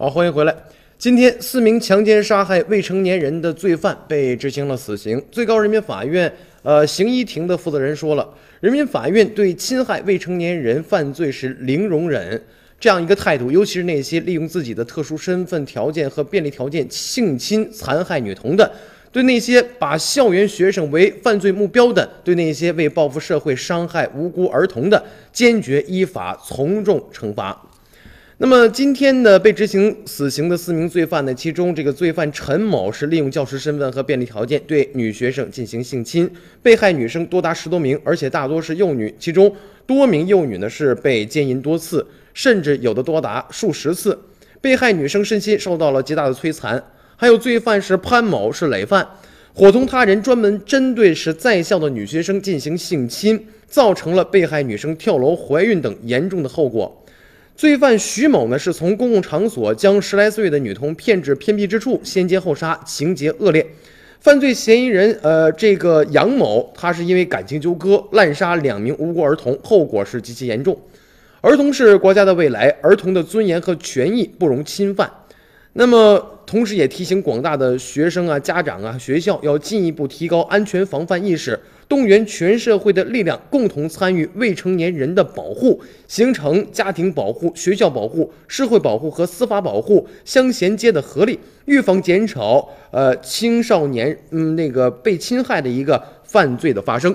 好，欢迎回来。今天，四名强奸杀害未成年人的罪犯被执行了死刑。最高人民法院呃刑一庭的负责人说了，人民法院对侵害未成年人犯罪是零容忍这样一个态度，尤其是那些利用自己的特殊身份条件和便利条件性侵残害女童的，对那些把校园学生为犯罪目标的，对那些为报复社会伤害无辜儿童的，坚决依法从重惩罚。那么今天呢，被执行死刑的四名罪犯呢，其中这个罪犯陈某是利用教师身份和便利条件对女学生进行性侵，被害女生多达十多名，而且大多是幼女，其中多名幼女呢是被奸淫多次，甚至有的多达数十次，被害女生身心受到了极大的摧残。还有罪犯是潘某，是累犯，伙同他人专门针对是在校的女学生进行性侵，造成了被害女生跳楼、怀孕等严重的后果。罪犯徐某呢，是从公共场所将十来岁的女童骗至偏僻之处，先奸后杀，情节恶劣。犯罪嫌疑人，呃，这个杨某，他是因为感情纠葛滥杀两名无辜儿童，后果是极其严重。儿童是国家的未来，儿童的尊严和权益不容侵犯。那么，同时也提醒广大的学生啊、家长啊、学校要进一步提高安全防范意识，动员全社会的力量，共同参与未成年人的保护，形成家庭保护、学校保护、社会保护和司法保护相衔接的合力，预防减少呃青少年嗯那个被侵害的一个犯罪的发生。